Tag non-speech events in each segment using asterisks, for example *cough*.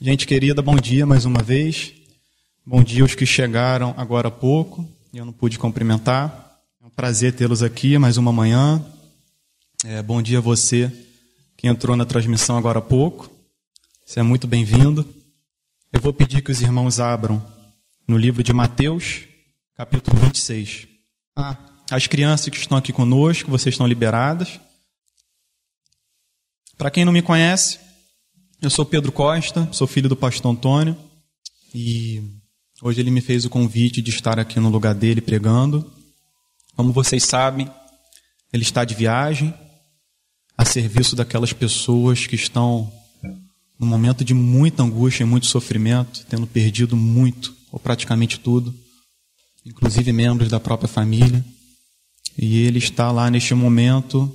Gente querida, bom dia mais uma vez. Bom dia aos que chegaram agora há pouco eu não pude cumprimentar. É um prazer tê-los aqui mais uma manhã. É, bom dia a você que entrou na transmissão agora há pouco. Você é muito bem-vindo. Eu vou pedir que os irmãos abram no livro de Mateus, capítulo 26. Ah, as crianças que estão aqui conosco, vocês estão liberadas. Para quem não me conhece, eu sou Pedro Costa, sou filho do pastor Antônio e hoje ele me fez o convite de estar aqui no lugar dele pregando. Como vocês sabem, ele está de viagem a serviço daquelas pessoas que estão num momento de muita angústia e muito sofrimento, tendo perdido muito ou praticamente tudo, inclusive membros da própria família. E ele está lá neste momento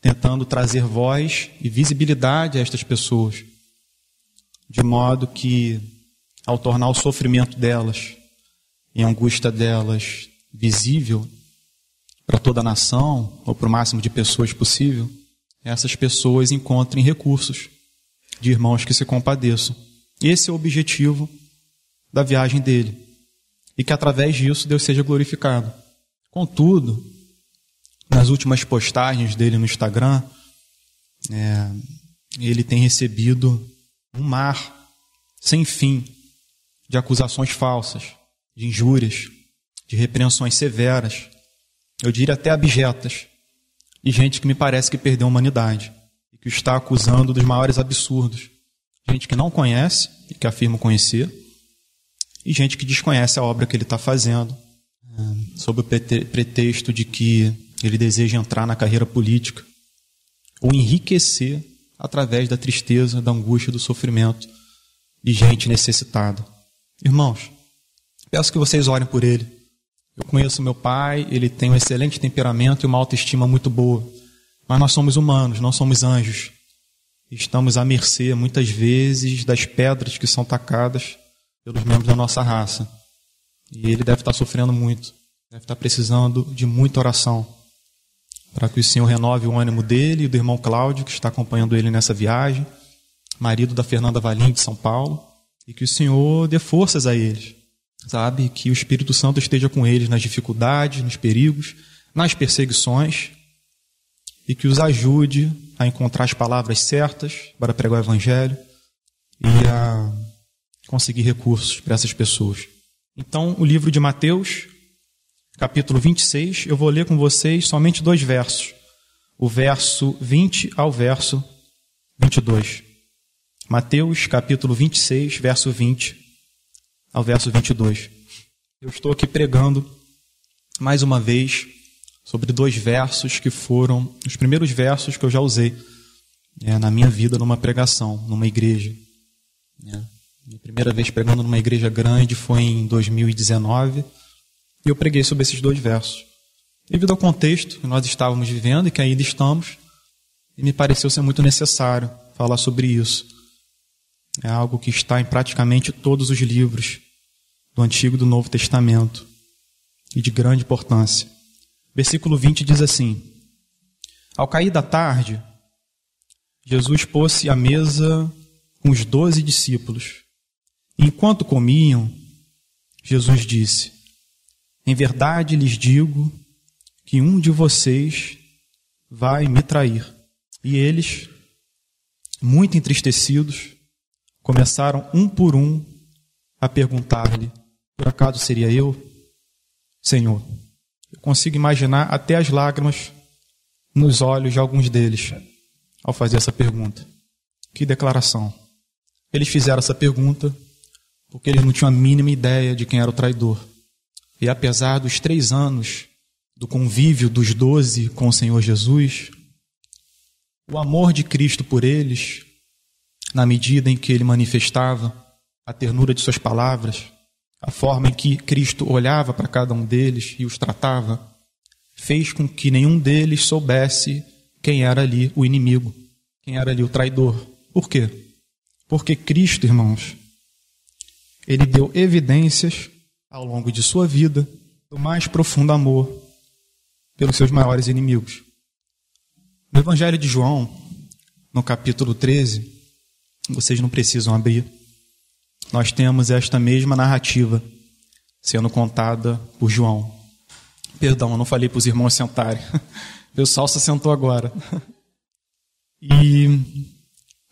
tentando trazer voz e visibilidade a estas pessoas, de modo que, ao tornar o sofrimento delas e a angústia delas visível para toda a nação, ou para o máximo de pessoas possível, essas pessoas encontrem recursos de irmãos que se compadeçam. Esse é o objetivo da viagem dele. E que através disso Deus seja glorificado. Contudo, nas últimas postagens dele no Instagram, é, ele tem recebido um mar sem fim de acusações falsas, de injúrias, de repreensões severas, eu diria até abjetas, de gente que me parece que perdeu a humanidade e que o está acusando dos maiores absurdos. Gente que não conhece e que afirma conhecer, e gente que desconhece a obra que ele está fazendo, é, sob o pretexto de que ele deseja entrar na carreira política ou enriquecer através da tristeza, da angústia, do sofrimento de gente necessitada. Irmãos, peço que vocês orem por ele. Eu conheço meu pai, ele tem um excelente temperamento e uma autoestima muito boa. Mas nós somos humanos, não somos anjos. Estamos à mercê, muitas vezes, das pedras que são tacadas pelos membros da nossa raça. E ele deve estar sofrendo muito, deve estar precisando de muita oração para que o Senhor renove o ânimo dele e do irmão Cláudio, que está acompanhando ele nessa viagem, marido da Fernanda Valim de São Paulo, e que o Senhor dê forças a eles, sabe? Que o Espírito Santo esteja com eles nas dificuldades, nos perigos, nas perseguições, e que os ajude a encontrar as palavras certas para pregar o Evangelho e a conseguir recursos para essas pessoas. Então, o livro de Mateus, capítulo 26, eu vou ler com vocês somente dois versos. O verso 20 ao verso 22. Mateus, capítulo 26, verso 20 ao verso 22. Eu estou aqui pregando mais uma vez sobre dois versos que foram os primeiros versos que eu já usei é, na minha vida numa pregação, numa igreja. É. Minha primeira vez pregando numa igreja grande foi em 2019 eu preguei sobre esses dois versos. Devido ao contexto que nós estávamos vivendo e que ainda estamos, e me pareceu ser muito necessário falar sobre isso. É algo que está em praticamente todos os livros do Antigo e do Novo Testamento e de grande importância. Versículo 20 diz assim: Ao cair da tarde, Jesus pôs-se à mesa com os doze discípulos. Enquanto comiam, Jesus disse: em verdade lhes digo que um de vocês vai me trair. E eles, muito entristecidos, começaram um por um a perguntar-lhe: Por acaso seria eu? Senhor, eu consigo imaginar até as lágrimas nos olhos de alguns deles ao fazer essa pergunta. Que declaração! Eles fizeram essa pergunta porque eles não tinham a mínima ideia de quem era o traidor. E apesar dos três anos do convívio dos doze com o Senhor Jesus, o amor de Cristo por eles, na medida em que ele manifestava a ternura de suas palavras, a forma em que Cristo olhava para cada um deles e os tratava, fez com que nenhum deles soubesse quem era ali o inimigo, quem era ali o traidor. Por quê? Porque Cristo, irmãos, ele deu evidências ao longo de sua vida, do mais profundo amor pelos seus maiores inimigos. No Evangelho de João, no capítulo 13, Vocês não precisam abrir. Nós temos esta mesma narrativa sendo contada por João. Perdão, eu não falei para os irmãos sentarem. *laughs* O pessoal se sentou agora. E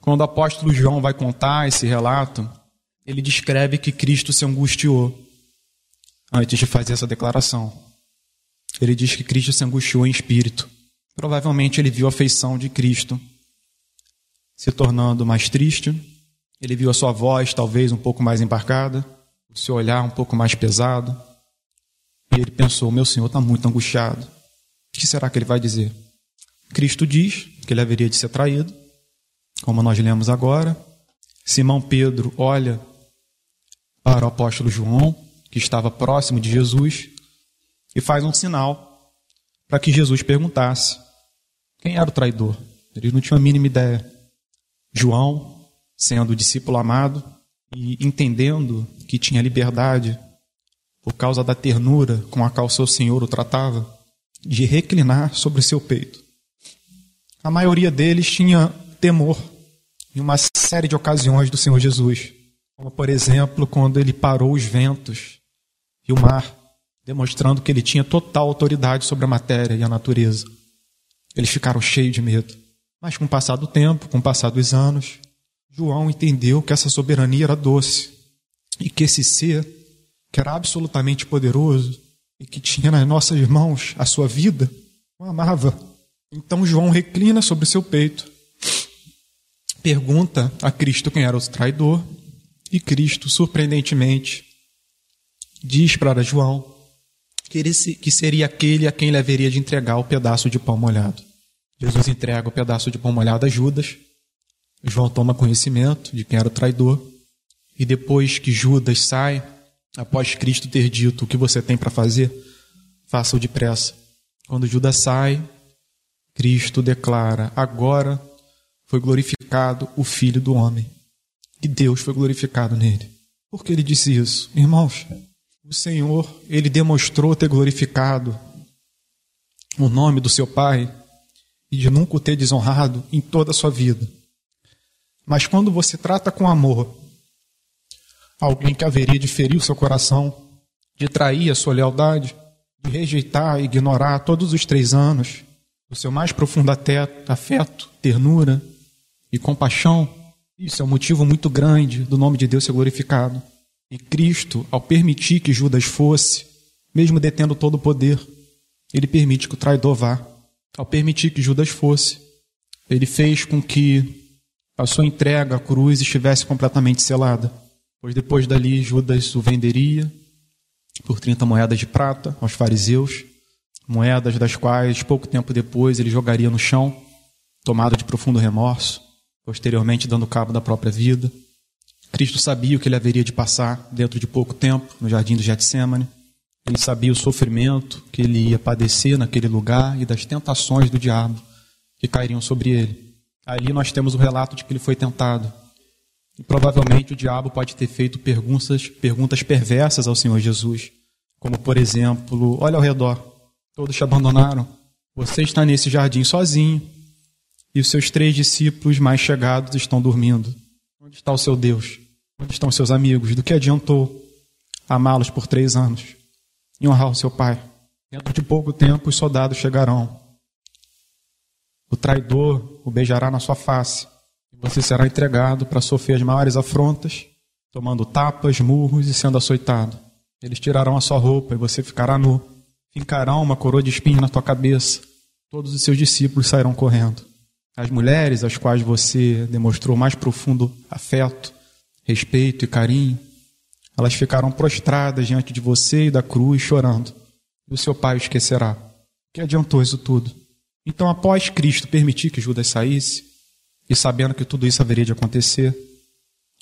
quando o apóstolo João vai contar esse relato, ele descreve que Cristo se angustiou antes de fazer essa declaração. Ele diz que Cristo se angustiou em espírito. Provavelmente ele viu a feição de Cristo se tornando mais triste. Ele viu a sua voz talvez um pouco mais embarcada, o seu olhar um pouco mais pesado. E ele pensou: meu Senhor está muito angustiado. O que será que ele vai dizer? Cristo diz que ele haveria de ser traído, como nós lemos agora. Simão Pedro olha para o apóstolo João, que estava próximo de Jesus, e faz um sinal para que Jesus perguntasse quem era o traidor. Eles não tinham a mínima ideia. João, sendo o discípulo amado e entendendo que tinha liberdade por causa da ternura com a qual seu Senhor o tratava, de reclinar sobre seu peito. A maioria deles tinha temor em uma série de ocasiões do Senhor Jesus, como por exemplo quando ele parou os ventos e o mar, demonstrando que ele tinha total autoridade sobre a matéria e a natureza. Eles ficaram cheios de medo. Mas com o passar do tempo, com o passar dos anos, João entendeu que essa soberania era doce e que esse ser, que era absolutamente poderoso e que tinha nas nossas mãos a sua vida, o amava. Então João reclina sobre seu peito, pergunta a Cristo quem era o traidor, e Cristo, surpreendentemente, diz para João que, ele, que seria aquele a quem ele haveria de entregar o pedaço de pão molhado. Jesus entrega o pedaço de pão molhado a Judas. João toma conhecimento de quem era o traidor. E depois que Judas sai, após Cristo ter dito o que você tem para fazer, faça-o depressa. Quando Judas sai, Cristo declara: agora foi glorificado o Filho do Homem. E Deus foi glorificado nele. Por que ele disse isso? Irmãos, o Senhor, ele demonstrou ter glorificado o nome do seu Pai e de nunca o ter desonrado em toda a sua vida. Mas quando você trata com amor alguém que haveria de ferir o seu coração, de trair a sua lealdade, de rejeitar e ignorar todos os três anos o seu mais profundo afeto, ternura e compaixão, isso é um motivo muito grande do nome de Deus ser glorificado. E Cristo, ao permitir que Judas fosse, mesmo detendo todo o poder, ele permite que o traidor vá ao permitir que Judas fosse, ele fez com que a sua entrega à cruz estivesse completamente selada. Pois depois dali Judas o venderia por 30 moedas de prata aos fariseus, moedas das quais pouco tempo depois ele jogaria no chão, tomado de profundo remorso, posteriormente dando cabo da própria vida. Cristo sabia o que ele haveria de passar dentro de pouco tempo no jardim do Getsemane. Ele sabia o sofrimento que ele ia padecer naquele lugar e das tentações do diabo que cairiam sobre ele. Ali nós temos o relato de que ele foi tentado. E provavelmente o diabo pode ter feito perguntas, perguntas perversas ao Senhor Jesus. Como, por exemplo, olha ao redor, todos te abandonaram. Você está nesse jardim sozinho e os seus três discípulos mais chegados estão dormindo. Onde está o seu Deus? Onde estão seus amigos? Do que adiantou amá-los por três anos? e honrar o seu pai. Dentro de pouco tempo os soldados chegarão. O traidor o beijará na sua face. E você será entregado para sofrer as maiores afrontas, tomando tapas, murros e sendo açoitado. Eles tirarão a sua roupa e você ficará nu. Fincarão uma coroa de espinhos na tua cabeça. Todos os seus discípulos sairão correndo. As mulheres às quais você demonstrou mais profundo afeto, respeito e carinho elas ficaram prostradas diante de você e da cruz, chorando. E o seu pai esquecerá. Que adiantou isso tudo? Então, após Cristo permitir que Judas saísse, e sabendo que tudo isso haveria de acontecer,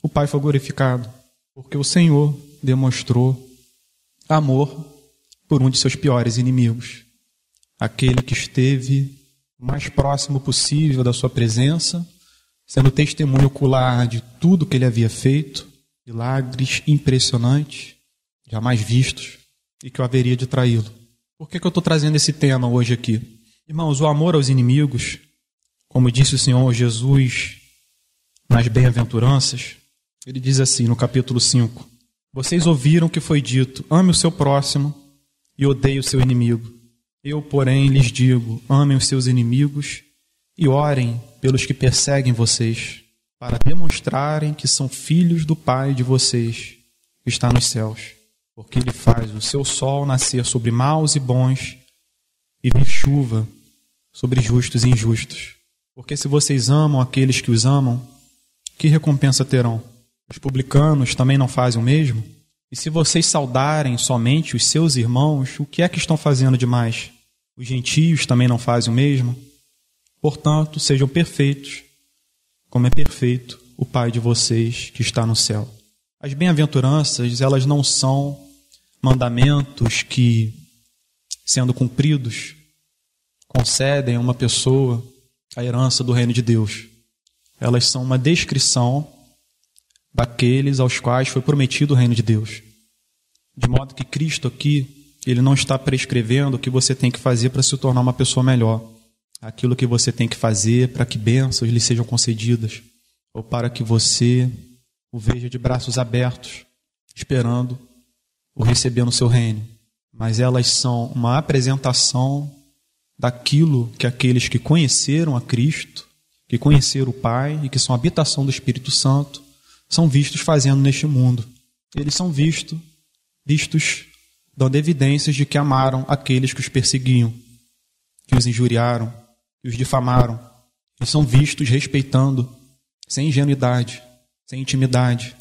o pai foi glorificado, porque o Senhor demonstrou amor por um de seus piores inimigos, aquele que esteve mais próximo possível da sua presença, sendo testemunho ocular de tudo que ele havia feito, milagres impressionantes, jamais vistos, e que eu haveria de traí-lo. Por que, que eu estou trazendo esse tema hoje aqui? Irmãos, o amor aos inimigos, como disse o Senhor Jesus nas bem-aventuranças, ele diz assim no capítulo 5: Vocês ouviram que foi dito: ame o seu próximo e odeie o seu inimigo. Eu, porém, lhes digo: amem os seus inimigos e orem pelos que perseguem vocês, para demonstrarem que são filhos do Pai de vocês, que está nos céus. Porque ele faz o seu sol nascer sobre maus e bons e vir chuva sobre justos e injustos. Porque se vocês amam aqueles que os amam, que recompensa terão? Os publicanos também não fazem o mesmo? E se vocês saudarem somente os seus irmãos, o que é que estão fazendo demais? Os gentios também não fazem o mesmo? Portanto, sejam perfeitos, como é perfeito o Pai de vocês que está no céu. As bem-aventuranças, elas não são mandamentos que, sendo cumpridos, concedem a uma pessoa a herança do reino de Deus. Elas são uma descrição daqueles aos quais foi prometido o reino de Deus. De modo que Cristo aqui, ele não está prescrevendo o que você tem que fazer para se tornar uma pessoa melhor, aquilo que você tem que fazer para que bênçãos lhe sejam concedidas, ou para que você o veja de braços abertos, esperando o receber no seu reino. Mas elas são uma apresentação daquilo que aqueles que conheceram a Cristo, que conheceram o Pai e que são habitação do Espírito Santo, são vistos fazendo neste mundo. Eles são vistos, vistos dando evidências de que amaram aqueles que os perseguiam, que os injuriaram, que os difamaram. E são vistos respeitando, sem ingenuidade, sem intimidade,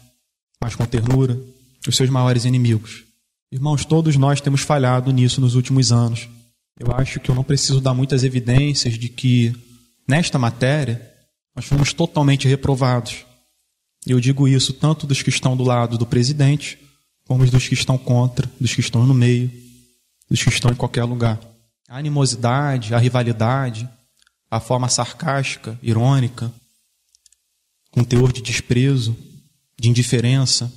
mas com ternura, os seus maiores inimigos. Irmãos, todos nós temos falhado nisso nos últimos anos. Eu acho que eu não preciso dar muitas evidências de que, nesta matéria, nós fomos totalmente reprovados. Eu digo isso tanto dos que estão do lado do presidente, como dos que estão contra, dos que estão no meio, dos que estão em qualquer lugar. A animosidade, a rivalidade, a forma sarcástica, irônica, com teor de desprezo, de indiferença,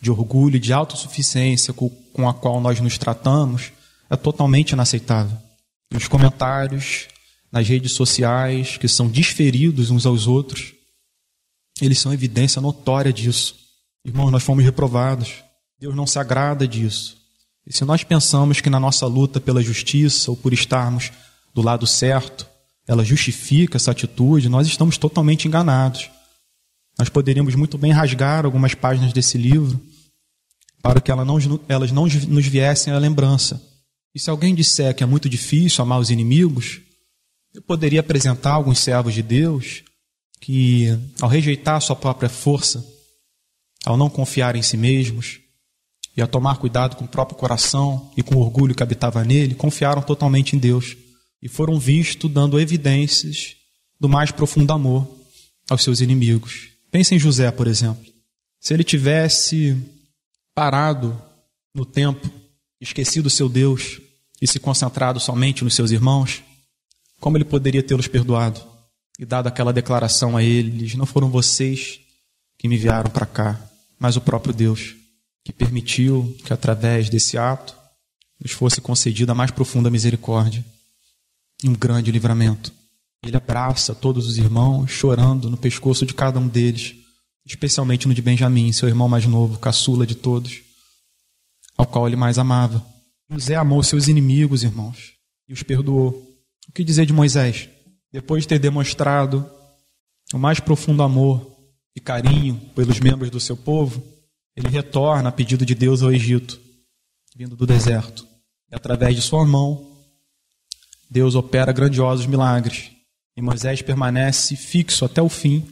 de orgulho, de autossuficiência com a qual nós nos tratamos, é totalmente inaceitável. Os comentários nas redes sociais, que são desferidos uns aos outros, eles são evidência notória disso. Irmãos, nós fomos reprovados. Deus não se agrada disso. E se nós pensamos que na nossa luta pela justiça ou por estarmos do lado certo, ela justifica essa atitude, nós estamos totalmente enganados. Nós poderíamos muito bem rasgar algumas páginas desse livro para que elas não, elas não nos viessem à lembrança. E se alguém disser que é muito difícil amar os inimigos, eu poderia apresentar alguns servos de Deus que, ao rejeitar a sua própria força, ao não confiar em si mesmos e a tomar cuidado com o próprio coração e com o orgulho que habitava nele, confiaram totalmente em Deus e foram vistos dando evidências do mais profundo amor aos seus inimigos. Pense em José, por exemplo. Se ele tivesse parado no tempo, esquecido seu Deus e se concentrado somente nos seus irmãos, como ele poderia tê-los perdoado e dado aquela declaração a eles: Não foram vocês que me enviaram para cá, mas o próprio Deus, que permitiu que através desse ato nos fosse concedida a mais profunda misericórdia e um grande livramento. Ele abraça todos os irmãos, chorando no pescoço de cada um deles, especialmente no de Benjamim, seu irmão mais novo, caçula de todos, ao qual ele mais amava. José amou seus inimigos, irmãos, e os perdoou. O que dizer de Moisés? Depois de ter demonstrado o mais profundo amor e carinho pelos membros do seu povo, ele retorna a pedido de Deus ao Egito, vindo do deserto. E através de sua mão, Deus opera grandiosos milagres. E Moisés permanece fixo até o fim,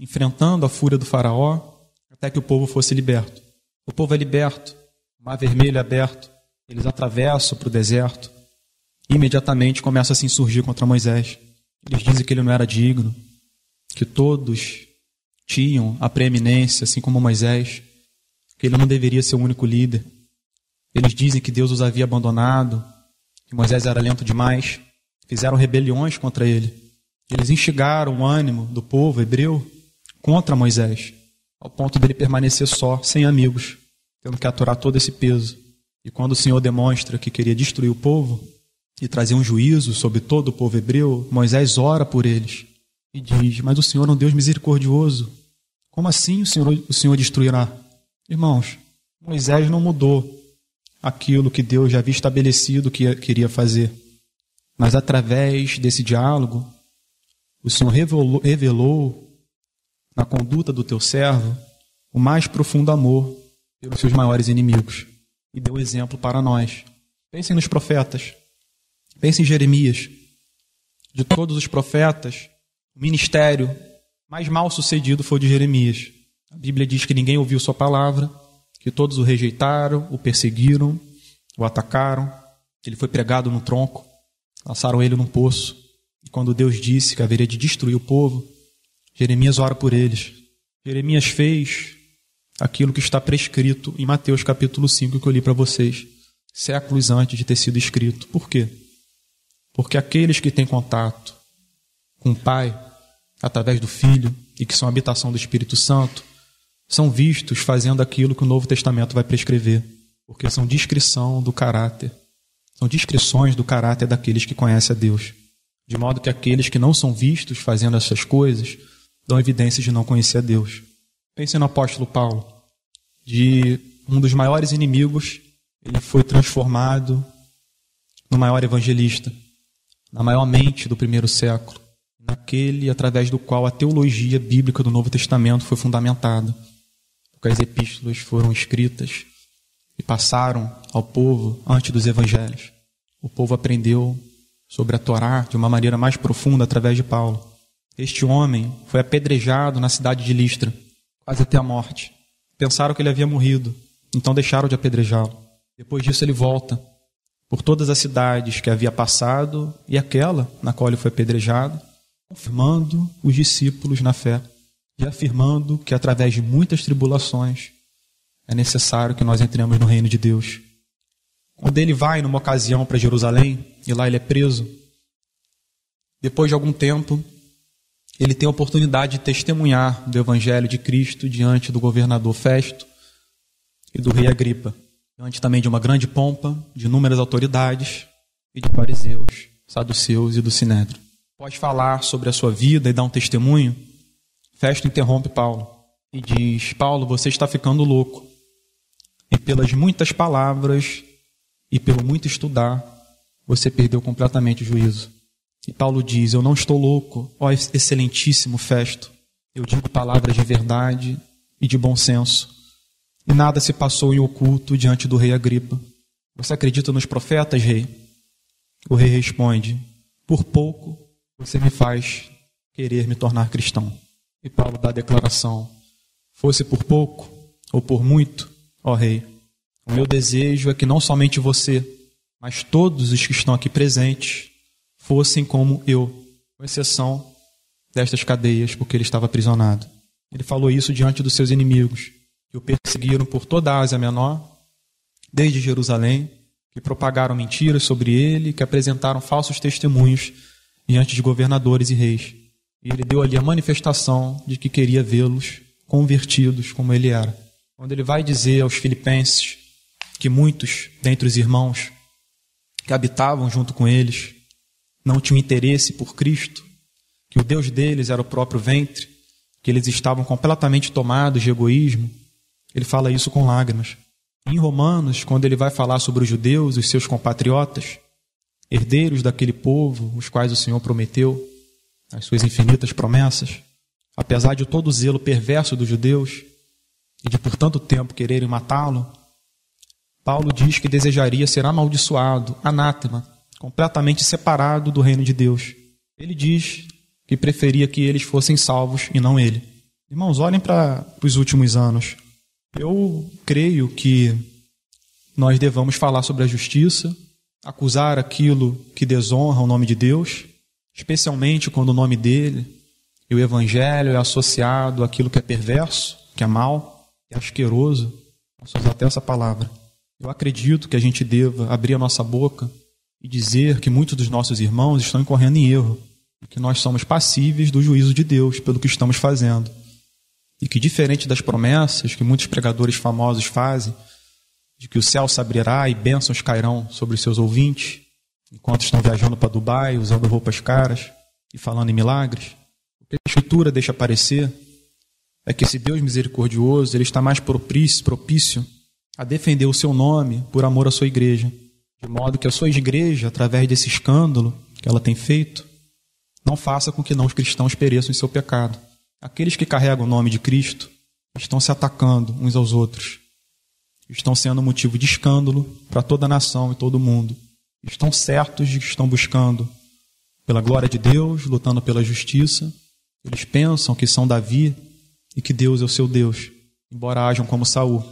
enfrentando a fúria do Faraó, até que o povo fosse liberto. O povo é liberto, o mar vermelho é aberto, eles atravessam para o deserto. E imediatamente começa a se insurgir contra Moisés. Eles dizem que ele não era digno, que todos tinham a preeminência, assim como Moisés, que ele não deveria ser o único líder. Eles dizem que Deus os havia abandonado, que Moisés era lento demais. Fizeram rebeliões contra ele. Eles instigaram o ânimo do povo hebreu contra Moisés, ao ponto dele permanecer só, sem amigos, tendo que aturar todo esse peso. E quando o Senhor demonstra que queria destruir o povo e trazer um juízo sobre todo o povo hebreu, Moisés ora por eles e diz: Mas o Senhor é um Deus misericordioso. Como assim o Senhor, o Senhor destruirá? Irmãos, Moisés não mudou aquilo que Deus já havia estabelecido que queria fazer. Mas através desse diálogo, o Senhor revelou, revelou na conduta do teu servo o mais profundo amor pelos seus maiores inimigos e deu exemplo para nós. Pensem nos profetas. Pensem em Jeremias. De todos os profetas, o ministério mais mal sucedido foi o de Jeremias. A Bíblia diz que ninguém ouviu sua palavra, que todos o rejeitaram, o perseguiram, o atacaram. Ele foi pregado no tronco, lançaram ele num poço. E quando Deus disse que haveria de destruir o povo, Jeremias ora por eles. Jeremias fez aquilo que está prescrito em Mateus capítulo 5 que eu li para vocês, séculos antes de ter sido escrito. Por quê? Porque aqueles que têm contato com o Pai, através do Filho, e que são habitação do Espírito Santo, são vistos fazendo aquilo que o Novo Testamento vai prescrever, porque são descrição do caráter, são descrições do caráter daqueles que conhecem a Deus. De modo que aqueles que não são vistos fazendo essas coisas dão evidências de não conhecer a Deus. Pense no apóstolo Paulo. De um dos maiores inimigos, ele foi transformado no maior evangelista, na maior mente do primeiro século, naquele através do qual a teologia bíblica do Novo Testamento foi fundamentada, porque as epístolas foram escritas e passaram ao povo antes dos evangelhos. O povo aprendeu sobre a Torá de uma maneira mais profunda através de Paulo. Este homem foi apedrejado na cidade de Listra quase até a morte. Pensaram que ele havia morrido, então deixaram de apedrejá-lo. Depois disso, ele volta por todas as cidades que havia passado e aquela na qual ele foi apedrejado, confirmando os discípulos na fé e afirmando que através de muitas tribulações é necessário que nós entremos no reino de Deus. Quando ele vai numa ocasião para Jerusalém e lá ele é preso, depois de algum tempo, ele tem a oportunidade de testemunhar do Evangelho de Cristo diante do governador Festo e do rei Agripa, diante também de uma grande pompa, de inúmeras autoridades e de fariseus, saduceus e do Sinédrio. Pode falar sobre a sua vida e dar um testemunho? Festo interrompe Paulo e diz: Paulo, você está ficando louco. E pelas muitas palavras e pelo muito estudar, você perdeu completamente o juízo. E Paulo diz: Eu não estou louco, ó excelentíssimo Festo. Eu digo palavras de verdade e de bom senso. E nada se passou em oculto diante do rei Agripa. Você acredita nos profetas, rei? O rei responde: Por pouco você me faz querer me tornar cristão. E Paulo dá a declaração: Fosse por pouco ou por muito, ó rei, o meu desejo é que não somente você, mas todos os que estão aqui presentes fossem como eu, com exceção destas cadeias, porque ele estava aprisionado. Ele falou isso diante dos seus inimigos, que o perseguiram por toda a Ásia Menor, desde Jerusalém, que propagaram mentiras sobre ele, que apresentaram falsos testemunhos diante de governadores e reis. E ele deu ali a manifestação de que queria vê-los convertidos como ele era. Quando ele vai dizer aos filipenses que muitos dentre os irmãos que habitavam junto com eles não tinham interesse por Cristo, que o Deus deles era o próprio ventre, que eles estavam completamente tomados de egoísmo. Ele fala isso com lágrimas. Em Romanos, quando ele vai falar sobre os judeus, os seus compatriotas, herdeiros daquele povo, os quais o Senhor prometeu, as suas infinitas promessas, apesar de todo o zelo perverso dos judeus e de por tanto tempo quererem matá-lo, Paulo diz que desejaria ser amaldiçoado, anátema, completamente separado do reino de Deus. Ele diz que preferia que eles fossem salvos e não ele. Irmãos, olhem para os últimos anos. Eu creio que nós devamos falar sobre a justiça, acusar aquilo que desonra o nome de Deus, especialmente quando o nome dele e o evangelho é associado àquilo que é perverso, que é mal, que é asqueroso. Posso usar até essa palavra. Eu acredito que a gente deva abrir a nossa boca e dizer que muitos dos nossos irmãos estão incorrendo em erro, e que nós somos passíveis do juízo de Deus pelo que estamos fazendo. E que, diferente das promessas que muitos pregadores famosos fazem, de que o céu se abrirá e bênçãos cairão sobre os seus ouvintes, enquanto estão viajando para Dubai, usando roupas caras e falando em milagres, o que a Escritura deixa aparecer é que esse Deus misericordioso ele está mais propício, propício a defender o seu nome por amor à sua igreja, de modo que a sua igreja, através desse escândalo que ela tem feito, não faça com que não os cristãos pereçam em seu pecado. Aqueles que carregam o nome de Cristo estão se atacando uns aos outros, estão sendo motivo de escândalo para toda a nação e todo mundo. Estão certos de que estão buscando pela glória de Deus, lutando pela justiça. Eles pensam que são Davi e que Deus é o seu Deus, embora hajam como Saul.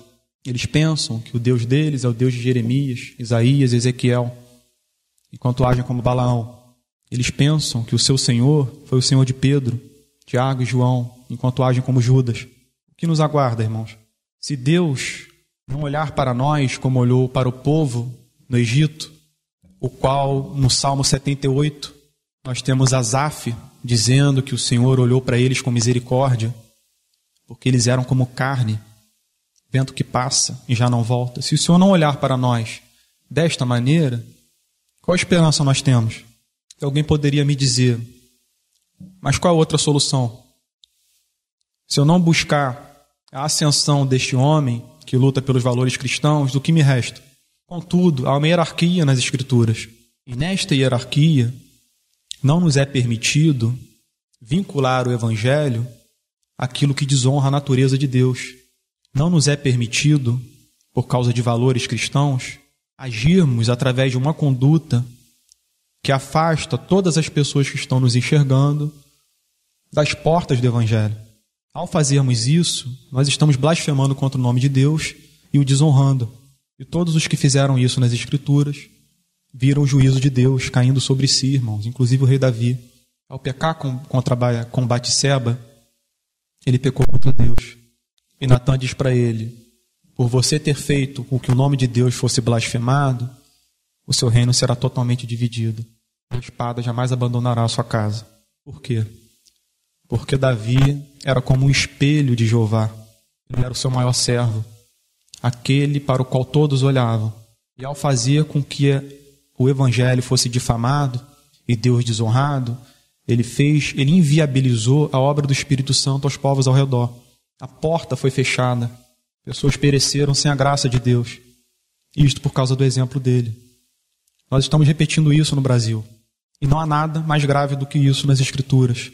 Eles pensam que o Deus deles é o Deus de Jeremias, Isaías, Ezequiel, enquanto agem como Balaão. Eles pensam que o seu Senhor foi o Senhor de Pedro, Tiago e João, enquanto agem como Judas. O que nos aguarda, irmãos? Se Deus não olhar para nós como olhou para o povo no Egito, o qual no Salmo 78 nós temos Asaf dizendo que o Senhor olhou para eles com misericórdia, porque eles eram como carne, vento que passa e já não volta. Se o Senhor não olhar para nós desta maneira, qual esperança nós temos? Alguém poderia me dizer, mas qual a outra solução? Se eu não buscar a ascensão deste homem que luta pelos valores cristãos, do que me resta? Contudo, há uma hierarquia nas Escrituras. E nesta hierarquia, não nos é permitido vincular o Evangelho àquilo que desonra a natureza de Deus. Não nos é permitido, por causa de valores cristãos, agirmos através de uma conduta que afasta todas as pessoas que estão nos enxergando das portas do Evangelho. Ao fazermos isso, nós estamos blasfemando contra o nome de Deus e o desonrando. E todos os que fizeram isso nas Escrituras viram o juízo de Deus caindo sobre si, irmãos, inclusive o rei Davi. Ao pecar contra com Batseba, ele pecou contra Deus. E Natan diz para ele: Por você ter feito com que o nome de Deus fosse blasfemado, o seu reino será totalmente dividido. A espada jamais abandonará a sua casa. Por quê? Porque Davi era como um espelho de Jeová. Ele era o seu maior servo, aquele para o qual todos olhavam. E ao fazer com que o evangelho fosse difamado e Deus desonrado, ele fez, ele inviabilizou a obra do Espírito Santo aos povos ao redor. A porta foi fechada. Pessoas pereceram sem a graça de Deus. Isto por causa do exemplo dele. Nós estamos repetindo isso no Brasil. E não há nada mais grave do que isso nas Escrituras.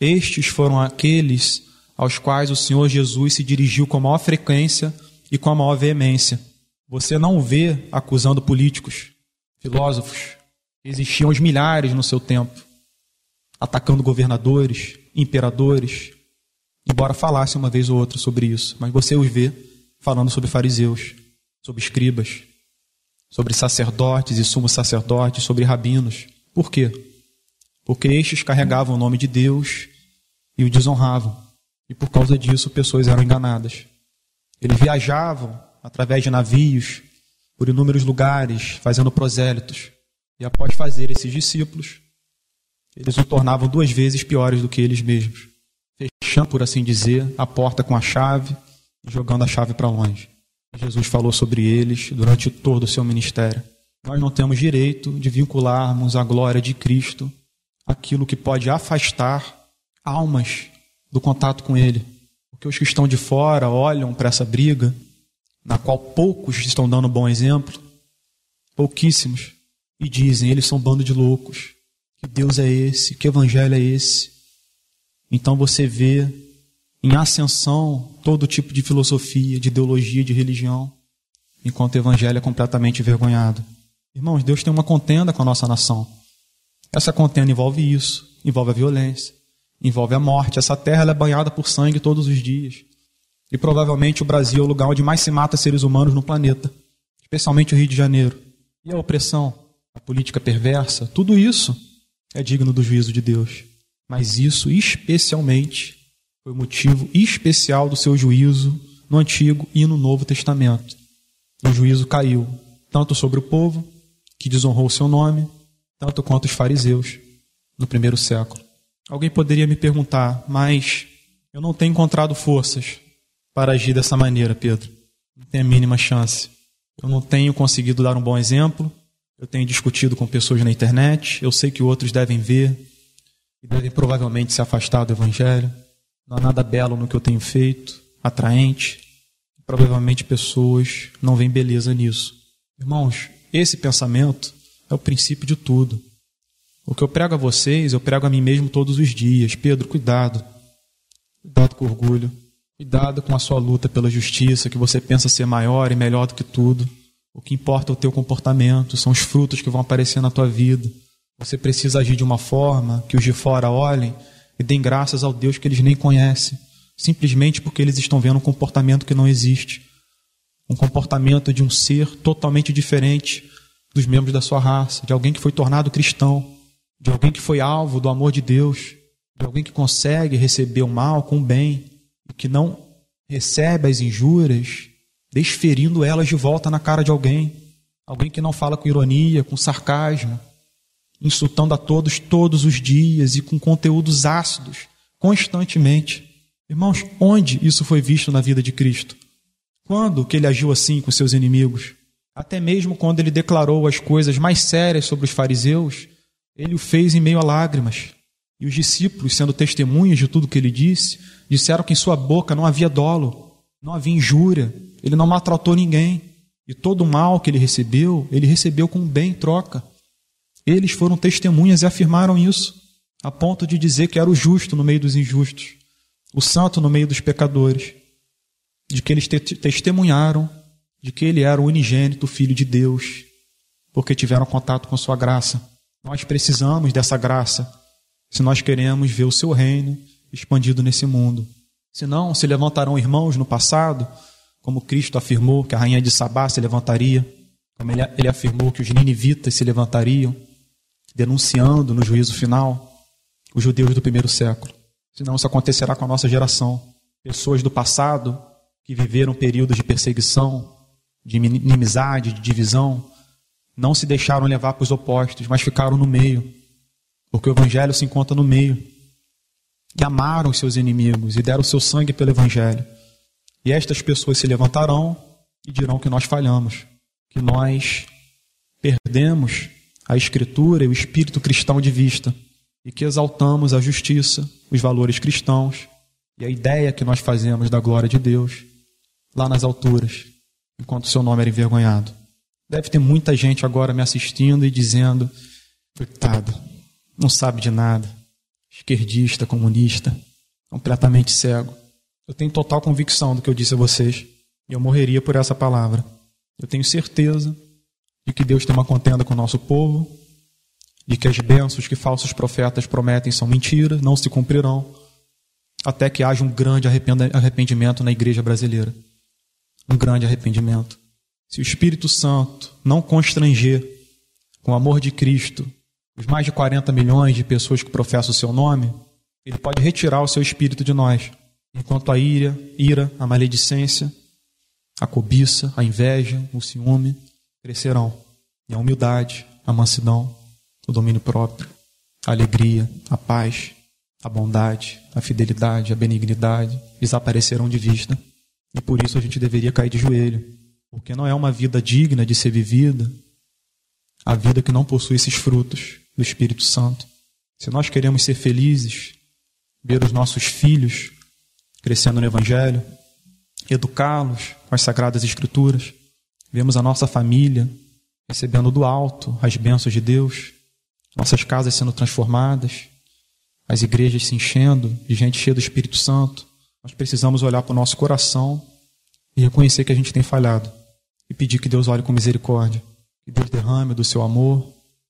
Estes foram aqueles aos quais o Senhor Jesus se dirigiu com a maior frequência e com a maior veemência. Você não vê acusando políticos, filósofos, existiam os milhares no seu tempo, atacando governadores, imperadores, embora falasse uma vez ou outra sobre isso, mas você os vê falando sobre fariseus, sobre escribas, sobre sacerdotes e sumos sacerdotes, sobre rabinos. Por quê? Porque estes carregavam o nome de Deus e o desonravam. E por causa disso, pessoas eram enganadas. Eles viajavam através de navios por inúmeros lugares, fazendo prosélitos. E após fazer esses discípulos, eles o tornavam duas vezes piores do que eles mesmos, fechando, por assim dizer, a porta com a chave e jogando a chave para longe. Jesus falou sobre eles durante todo o seu ministério. Nós não temos direito de vincularmos a glória de Cristo aquilo que pode afastar almas do contato com Ele. Porque os que estão de fora olham para essa briga na qual poucos estão dando bom exemplo, pouquíssimos, e dizem: eles são um bando de loucos. Que Deus é esse? Que evangelho é esse? Então você vê em ascensão todo tipo de filosofia, de ideologia, de religião, enquanto o evangelho é completamente envergonhado. Irmãos, Deus tem uma contenda com a nossa nação. Essa contenda envolve isso, envolve a violência, envolve a morte. Essa terra é banhada por sangue todos os dias. E provavelmente o Brasil é o lugar onde mais se mata seres humanos no planeta, especialmente o Rio de Janeiro. E a opressão, a política perversa, tudo isso é digno do juízo de Deus. Mas isso, especialmente, foi o motivo especial do seu juízo no Antigo e no Novo Testamento. O juízo caiu tanto sobre o povo, que desonrou o seu nome, tanto quanto os fariseus no primeiro século. Alguém poderia me perguntar, mas eu não tenho encontrado forças para agir dessa maneira, Pedro. Não tem a mínima chance. Eu não tenho conseguido dar um bom exemplo. Eu tenho discutido com pessoas na internet. Eu sei que outros devem ver e devem provavelmente se afastar do Evangelho. Não há nada belo no que eu tenho feito, atraente. Provavelmente pessoas não veem beleza nisso. Irmãos, esse pensamento é o princípio de tudo. O que eu prego a vocês, eu prego a mim mesmo todos os dias. Pedro, cuidado. Cuidado com o orgulho. Cuidado com a sua luta pela justiça, que você pensa ser maior e melhor do que tudo. O que importa é o teu comportamento, são os frutos que vão aparecer na tua vida. Você precisa agir de uma forma que os de fora olhem e deem graças ao Deus que eles nem conhecem, simplesmente porque eles estão vendo um comportamento que não existe. Um comportamento de um ser totalmente diferente dos membros da sua raça, de alguém que foi tornado cristão, de alguém que foi alvo do amor de Deus, de alguém que consegue receber o mal com o bem e que não recebe as injúrias, desferindo elas de volta na cara de alguém. Alguém que não fala com ironia, com sarcasmo, insultando a todos todos os dias e com conteúdos ácidos, constantemente. Irmãos, onde isso foi visto na vida de Cristo? Quando que ele agiu assim com seus inimigos? Até mesmo quando ele declarou as coisas mais sérias sobre os fariseus, ele o fez em meio a lágrimas. E os discípulos, sendo testemunhas de tudo que ele disse, disseram que em sua boca não havia dolo, não havia injúria, ele não maltratou ninguém. E todo o mal que ele recebeu, ele recebeu com bem em troca. Eles foram testemunhas e afirmaram isso, a ponto de dizer que era o justo no meio dos injustos, o santo no meio dos pecadores, de que eles te testemunharam de que ele era o unigênito Filho de Deus, porque tiveram contato com Sua graça. Nós precisamos dessa graça se nós queremos ver o Seu reino expandido nesse mundo. Senão, se levantarão irmãos no passado, como Cristo afirmou que a rainha de Sabá se levantaria, como ele, ele afirmou que os ninivitas se levantariam, denunciando no juízo final os judeus do primeiro século. Senão isso acontecerá com a nossa geração. Pessoas do passado que viveram períodos de perseguição, de inimizade, de divisão, não se deixaram levar para os opostos, mas ficaram no meio, porque o Evangelho se encontra no meio. E amaram os seus inimigos e deram o seu sangue pelo Evangelho. E estas pessoas se levantarão e dirão que nós falhamos, que nós perdemos a Escritura e o espírito cristão de vista, e que exaltamos a justiça, os valores cristãos e a ideia que nós fazemos da glória de Deus lá nas alturas enquanto seu nome era envergonhado. Deve ter muita gente agora me assistindo e dizendo: coitado, não sabe de nada, esquerdista, comunista, completamente cego. Eu tenho total convicção do que eu disse a vocês e eu morreria por essa palavra. Eu tenho certeza de que Deus tem uma contenda com o nosso povo, de que as bênçãos que falsos profetas prometem são mentiras, não se cumprirão, até que haja um grande arrependimento na igreja brasileira um grande arrependimento. Se o Espírito Santo não constranger com o amor de Cristo os mais de 40 milhões de pessoas que professam o seu nome, ele pode retirar o seu espírito de nós. Enquanto a ira, ira, a maledicência, a cobiça, a inveja, o ciúme crescerão. E a humildade, a mansidão, o domínio próprio, a alegria, a paz, a bondade, a fidelidade, a benignidade desaparecerão de vista. E por isso a gente deveria cair de joelho, porque não é uma vida digna de ser vivida a vida que não possui esses frutos do Espírito Santo. Se nós queremos ser felizes, ver os nossos filhos crescendo no Evangelho, educá-los com as Sagradas Escrituras, vemos a nossa família recebendo do alto as bênçãos de Deus, nossas casas sendo transformadas, as igrejas se enchendo de gente cheia do Espírito Santo, nós precisamos olhar para o nosso coração e reconhecer que a gente tem falhado e pedir que Deus olhe com misericórdia, que Deus derrame do seu amor,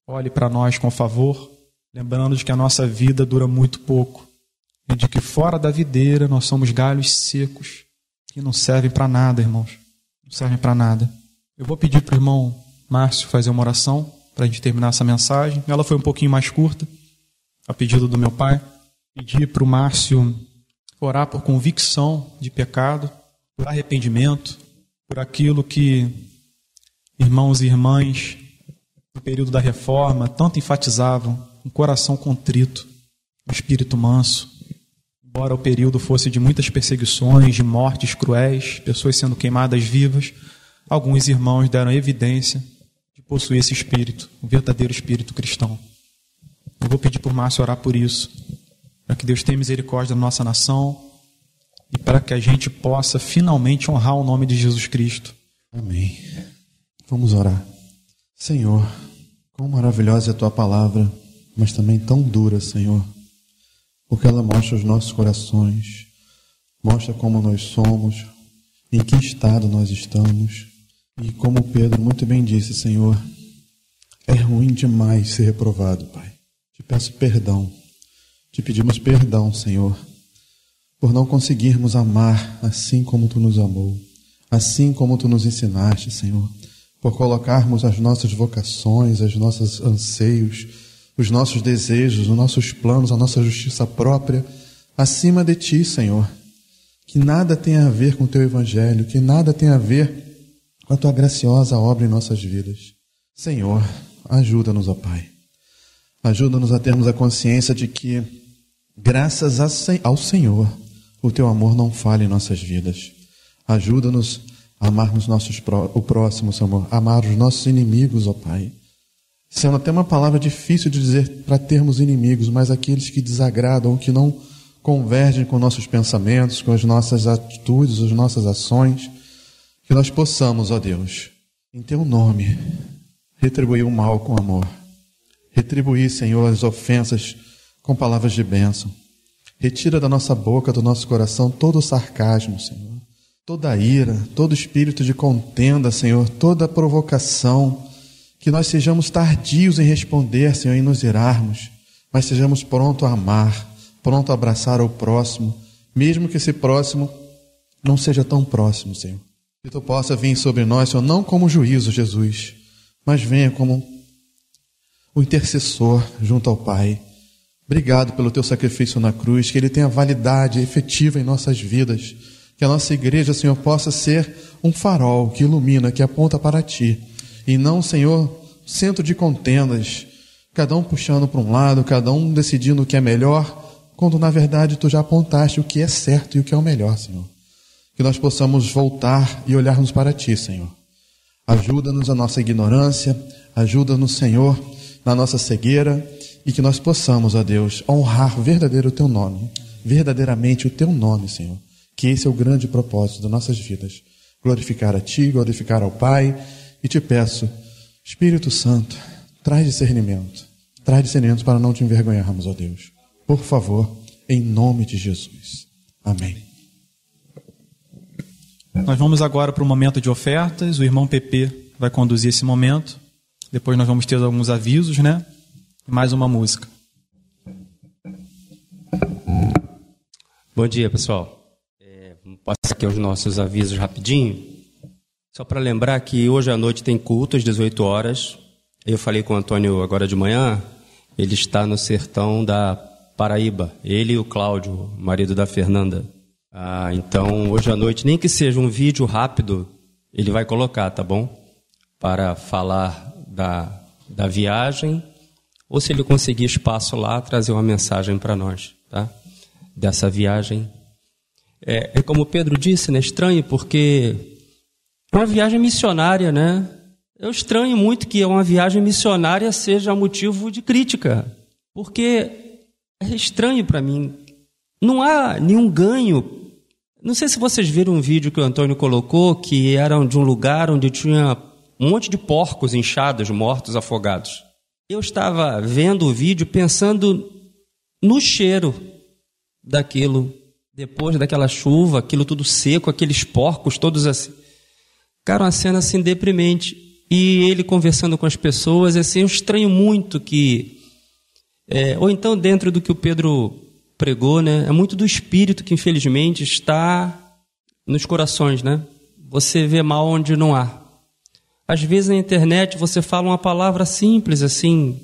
olhe para nós com favor, lembrando de que a nossa vida dura muito pouco e de que fora da videira nós somos galhos secos que não servem para nada, irmãos, não servem para nada. Eu vou pedir para o irmão Márcio fazer uma oração para a gente terminar essa mensagem. Ela foi um pouquinho mais curta, a pedido do meu pai. Pedir para o Márcio orar por convicção de pecado, por arrependimento, por aquilo que irmãos e irmãs no período da reforma tanto enfatizavam, um coração contrito, um espírito manso. Embora o período fosse de muitas perseguições, de mortes cruéis, pessoas sendo queimadas vivas, alguns irmãos deram evidência de possuir esse espírito, um verdadeiro espírito cristão. Eu vou pedir por Márcio orar por isso, para que Deus tenha misericórdia da nossa nação e para que a gente possa finalmente honrar o nome de Jesus Cristo. Amém. Vamos orar. Senhor, quão maravilhosa é a tua palavra, mas também tão dura, Senhor, porque ela mostra os nossos corações, mostra como nós somos, em que estado nós estamos. E como Pedro muito bem disse, Senhor, é ruim demais ser reprovado, Pai. Te peço perdão. Te pedimos perdão, Senhor, por não conseguirmos amar assim como tu nos amou, assim como tu nos ensinaste, Senhor, por colocarmos as nossas vocações, os nossos anseios, os nossos desejos, os nossos planos, a nossa justiça própria acima de ti, Senhor. Que nada tenha a ver com o teu evangelho, que nada tenha a ver com a tua graciosa obra em nossas vidas. Senhor, ajuda-nos, ó Pai. Ajuda-nos a termos a consciência de que, graças ao Senhor, o teu amor não falha em nossas vidas. Ajuda-nos a amarmos nossos, o próximo, Senhor, amar os nossos inimigos, ó Pai. Sendo até uma palavra difícil de dizer para termos inimigos, mas aqueles que desagradam, que não convergem com nossos pensamentos, com as nossas atitudes, as nossas ações, que nós possamos, ó Deus, em Teu nome, retribuir o mal com amor, retribuir, Senhor, as ofensas com palavras de bênção. Retira da nossa boca, do nosso coração, todo o sarcasmo, Senhor, toda ira, todo espírito de contenda, Senhor, toda provocação, que nós sejamos tardios em responder, Senhor, em nos irarmos, mas sejamos prontos a amar, pronto a abraçar o próximo, mesmo que esse próximo não seja tão próximo, Senhor. Que tu possa vir sobre nós, Senhor, não como juízo, Jesus, mas venha como o intercessor junto ao Pai. Obrigado pelo teu sacrifício na cruz, que ele tenha validade efetiva em nossas vidas. Que a nossa igreja, Senhor, possa ser um farol que ilumina, que aponta para ti. E não, Senhor, centro de contendas, cada um puxando para um lado, cada um decidindo o que é melhor, quando na verdade tu já apontaste o que é certo e o que é o melhor, Senhor. Que nós possamos voltar e olharmos para ti, Senhor. Ajuda-nos a nossa ignorância, ajuda-nos, Senhor, na nossa cegueira e que nós possamos, ó Deus, honrar verdadeiro o teu nome, verdadeiramente o teu nome, Senhor. Que esse é o grande propósito das nossas vidas. Glorificar a ti, glorificar ao Pai e te peço, Espírito Santo, traz discernimento, traz discernimento para não te envergonharmos, ó Deus. Por favor, em nome de Jesus. Amém. Nós vamos agora para o momento de ofertas. O irmão PP vai conduzir esse momento. Depois nós vamos ter alguns avisos, né? Mais uma música. Bom dia, pessoal. É, passar aqui os nossos avisos rapidinho. Só para lembrar que hoje à noite tem culto às 18 horas. Eu falei com o Antônio agora de manhã. Ele está no sertão da Paraíba. Ele e o Cláudio, marido da Fernanda. Ah, então, hoje à noite, nem que seja um vídeo rápido, ele vai colocar, tá bom? Para falar da, da viagem, ou se ele conseguir espaço lá, trazer uma mensagem para nós, tá? Dessa viagem. É, é como Pedro disse, né? Estranho, porque é uma viagem missionária, né? Eu estranho muito que uma viagem missionária seja motivo de crítica, porque é estranho para mim. Não há nenhum ganho. Não sei se vocês viram um vídeo que o Antônio colocou, que era de um lugar onde tinha um monte de porcos inchados, mortos, afogados. Eu estava vendo o vídeo pensando no cheiro daquilo, depois daquela chuva, aquilo tudo seco, aqueles porcos todos assim. Cara, uma cena assim deprimente. E ele conversando com as pessoas, assim, eu estranho muito que é, ou então, dentro do que o Pedro pregou, né, é muito do espírito que, infelizmente, está nos corações. Né? Você vê mal onde não há. Às vezes na internet você fala uma palavra simples assim,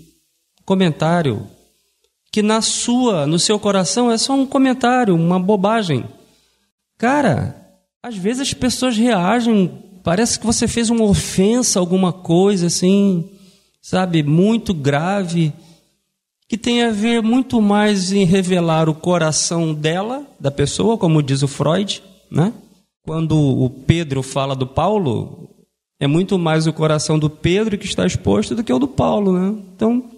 comentário, que na sua, no seu coração é só um comentário, uma bobagem. Cara, às vezes as pessoas reagem, parece que você fez uma ofensa, alguma coisa assim, sabe, muito grave que tem a ver muito mais em revelar o coração dela, da pessoa, como diz o Freud, né? Quando o Pedro fala do Paulo, é muito mais o coração do Pedro que está exposto do que o do Paulo, né? Então,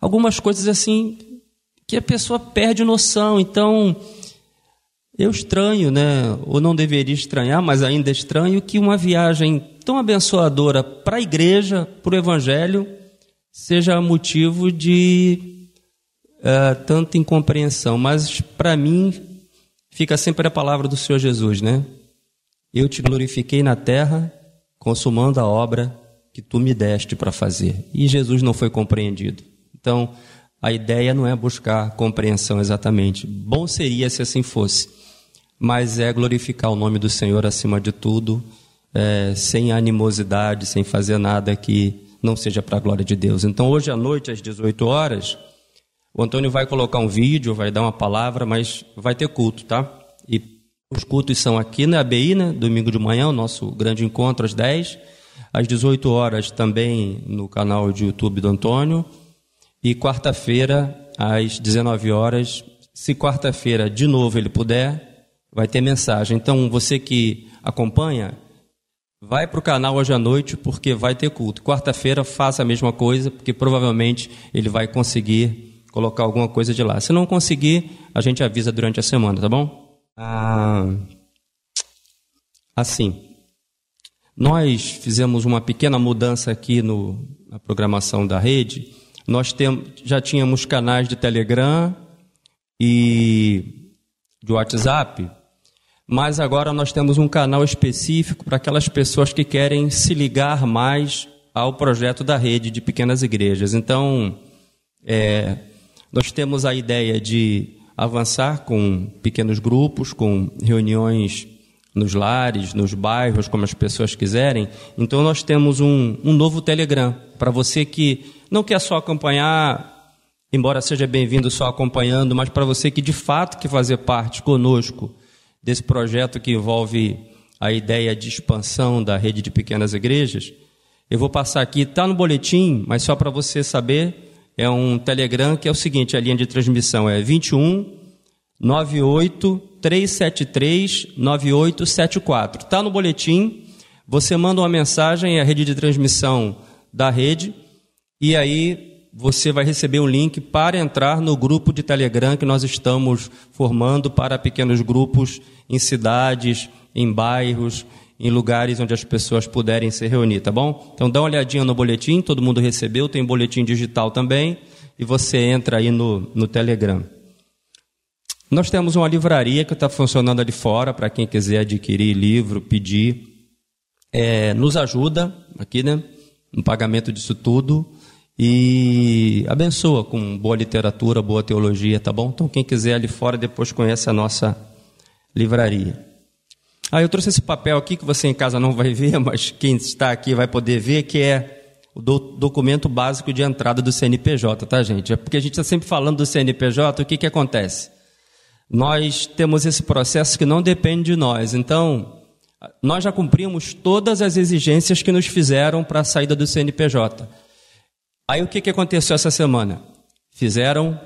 algumas coisas assim que a pessoa perde noção. Então, eu estranho, né? Ou não deveria estranhar, mas ainda estranho que uma viagem tão abençoadora para a igreja, para o evangelho, seja motivo de uh, tanta incompreensão. Mas para mim fica sempre a palavra do Senhor Jesus, né? Eu te glorifiquei na terra, consumando a obra que tu me deste para fazer. E Jesus não foi compreendido. Então, a ideia não é buscar compreensão exatamente. Bom seria se assim fosse, mas é glorificar o nome do Senhor acima de tudo, é, sem animosidade, sem fazer nada que não seja para a glória de Deus. Então, hoje à noite, às 18 horas, o Antônio vai colocar um vídeo, vai dar uma palavra, mas vai ter culto, tá? E os cultos são aqui na ABI, né? domingo de manhã, o nosso grande encontro às 10. Às 18 horas também no canal de YouTube do Antônio. E quarta-feira, às 19 horas, se quarta-feira de novo ele puder, vai ter mensagem. Então, você que acompanha, vai para o canal hoje à noite, porque vai ter culto. Quarta-feira, faça a mesma coisa, porque provavelmente ele vai conseguir colocar alguma coisa de lá. Se não conseguir, a gente avisa durante a semana, tá bom? Ah, assim, nós fizemos uma pequena mudança aqui no, na programação da rede. Nós tem, já tínhamos canais de Telegram e de WhatsApp, mas agora nós temos um canal específico para aquelas pessoas que querem se ligar mais ao projeto da rede de pequenas igrejas. Então, é, nós temos a ideia de avançar com pequenos grupos, com reuniões nos lares, nos bairros, como as pessoas quiserem. Então, nós temos um, um novo Telegram para você que não quer só acompanhar, embora seja bem-vindo só acompanhando, mas para você que de fato quer fazer parte conosco desse projeto que envolve a ideia de expansão da rede de pequenas igrejas. Eu vou passar aqui, está no boletim, mas só para você saber, é um Telegram que é o seguinte: a linha de transmissão é 21 98 373 9874. Está no boletim, você manda uma mensagem, é a rede de transmissão da rede, e aí você vai receber um link para entrar no grupo de Telegram que nós estamos formando para pequenos grupos em cidades, em bairros, em lugares onde as pessoas puderem se reunir, tá bom? Então dá uma olhadinha no boletim, todo mundo recebeu, tem boletim digital também, e você entra aí no, no Telegram. Nós temos uma livraria que está funcionando ali fora, para quem quiser adquirir livro, pedir. É, nos ajuda aqui, né? No pagamento disso tudo. E abençoa com boa literatura, boa teologia, tá bom? Então, quem quiser ali fora, depois conhece a nossa livraria. Ah, eu trouxe esse papel aqui que você em casa não vai ver, *laughs* mas quem está aqui vai poder ver, que é o do, documento básico de entrada do CNPJ, tá, gente? É porque a gente está sempre falando do CNPJ, o que, que acontece? Nós temos esse processo que não depende de nós, então nós já cumprimos todas as exigências que nos fizeram para a saída do CNPJ. Aí o que, que aconteceu essa semana? Fizeram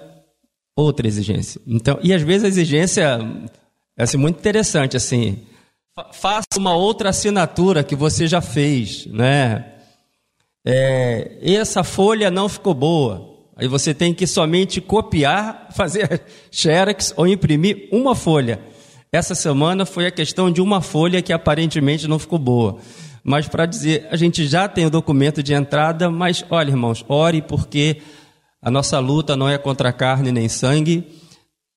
outra exigência. Então, e às vezes a exigência é assim, muito interessante, assim faça uma outra assinatura que você já fez, né? É, essa folha não ficou boa. Aí você tem que somente copiar, *laughs* fazer xerox ou imprimir uma folha. Essa semana foi a questão de uma folha que aparentemente não ficou boa. Mas para dizer, a gente já tem o documento de entrada, mas olha, irmãos, ore porque a nossa luta não é contra carne nem sangue,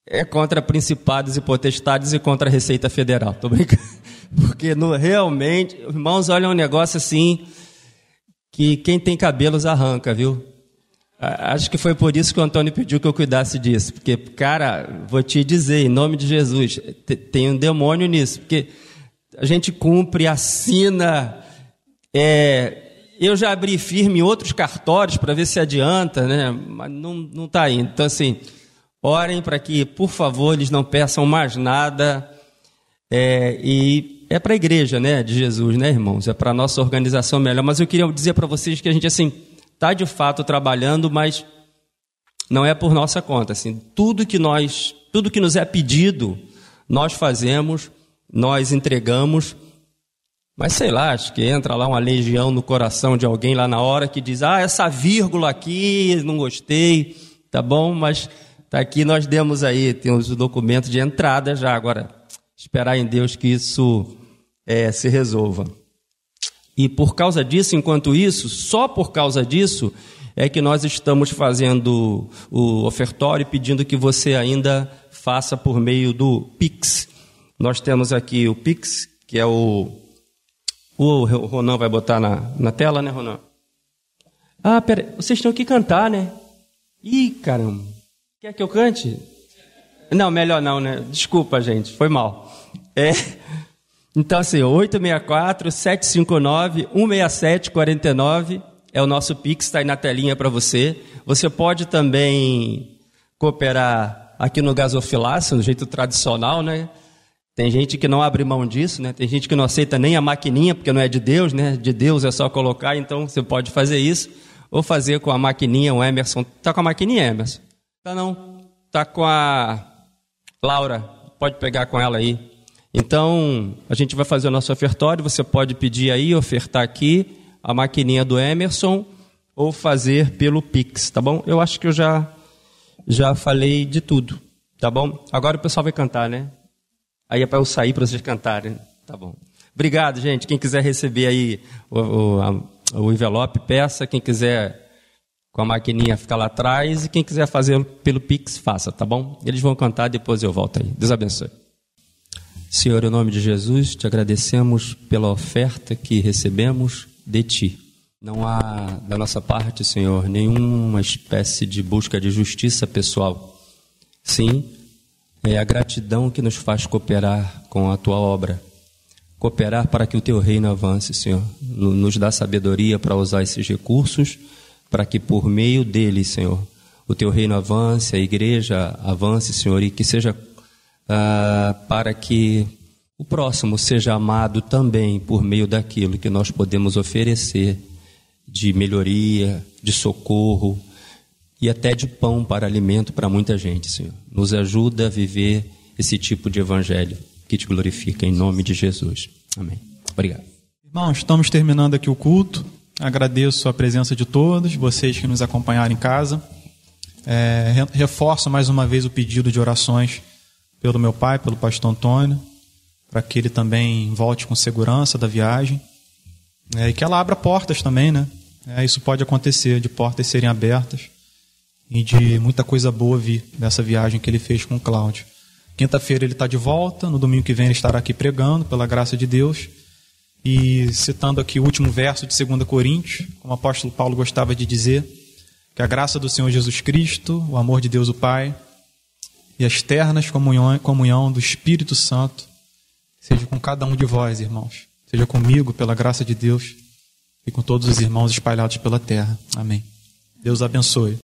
é contra principados e potestades e contra a Receita Federal. Tô brincando. *laughs* Porque no, realmente, irmãos, olha um negócio assim que quem tem cabelos arranca, viu? Acho que foi por isso que o Antônio pediu que eu cuidasse disso. Porque, cara, vou te dizer, em nome de Jesus, tem um demônio nisso. Porque a gente cumpre, assina. É, eu já abri firme outros cartórios para ver se adianta, né? Mas não está indo. Então, assim, orem para que, por favor, eles não peçam mais nada. É, e é para a igreja, né, de Jesus, né, irmãos? É para a nossa organização melhor. Mas eu queria dizer para vocês que a gente, assim, está de fato trabalhando, mas não é por nossa conta. Assim, tudo que nós, tudo que nos é pedido, nós fazemos, nós entregamos, Mas sei lá, acho que entra lá uma legião no coração de alguém lá na hora que diz: ah, essa vírgula aqui, não gostei, tá bom, mas tá aqui, nós demos aí, temos o documento de entrada já. Agora, esperar em Deus que isso é, se resolva. E por causa disso, enquanto isso, só por causa disso, é que nós estamos fazendo o ofertório pedindo que você ainda faça por meio do Pix. Nós temos aqui o Pix, que é o o Ronan vai botar na, na tela, né, Ronan? Ah, pera, vocês têm que cantar, né? Ih, caramba. Quer que eu cante? Não, melhor não, né? Desculpa, gente, foi mal. É. Então, assim, 864-759-167-49 é o nosso Pix, está aí na telinha para você. Você pode também cooperar aqui no gasofilácio, no jeito tradicional, né? Tem gente que não abre mão disso, né? Tem gente que não aceita nem a maquininha, porque não é de Deus, né? De Deus é só colocar, então você pode fazer isso. Ou fazer com a maquininha, o Emerson. Tá com a maquininha, Emerson? Tá não. Tá com a Laura. Pode pegar com ela aí. Então, a gente vai fazer o nosso ofertório. Você pode pedir aí, ofertar aqui a maquininha do Emerson ou fazer pelo Pix, tá bom? Eu acho que eu já já falei de tudo, tá bom? Agora o pessoal vai cantar, né? Aí é para eu sair para vocês cantarem. Tá bom. Obrigado, gente. Quem quiser receber aí o, o, a, o envelope, peça. Quem quiser com a maquininha ficar lá atrás. E quem quiser fazer pelo Pix, faça, tá bom? Eles vão cantar, depois eu volto aí. Deus abençoe. Senhor, em nome de Jesus, te agradecemos pela oferta que recebemos de Ti. Não há da nossa parte, Senhor, nenhuma espécie de busca de justiça pessoal. Sim, é a gratidão que nos faz cooperar com a tua obra. Cooperar para que o teu reino avance, Senhor. Nos dá sabedoria para usar esses recursos, para que por meio deles, Senhor, o teu reino avance, a igreja avance, Senhor, e que seja ah, para que o próximo seja amado também por meio daquilo que nós podemos oferecer de melhoria, de socorro, e até de pão para alimento para muita gente, Senhor. Nos ajuda a viver esse tipo de evangelho que te glorifica em nome de Jesus. Amém. Obrigado. Irmãos, estamos terminando aqui o culto. Agradeço a presença de todos, vocês que nos acompanharam em casa. É, reforço mais uma vez o pedido de orações pelo meu pai, pelo pastor Antônio, para que ele também volte com segurança da viagem. É, e que ela abra portas também, né? É, isso pode acontecer, de portas serem abertas e de muita coisa boa vir dessa viagem que ele fez com o Cláudio. Quinta-feira ele está de volta, no domingo que vem ele estará aqui pregando, pela graça de Deus. E citando aqui o último verso de 2 Coríntios, como o apóstolo Paulo gostava de dizer, que a graça do Senhor Jesus Cristo, o amor de Deus o Pai e as ternas comunhão, comunhão do Espírito Santo seja com cada um de vós, irmãos. Seja comigo, pela graça de Deus, e com todos os irmãos espalhados pela terra. Amém. Deus abençoe.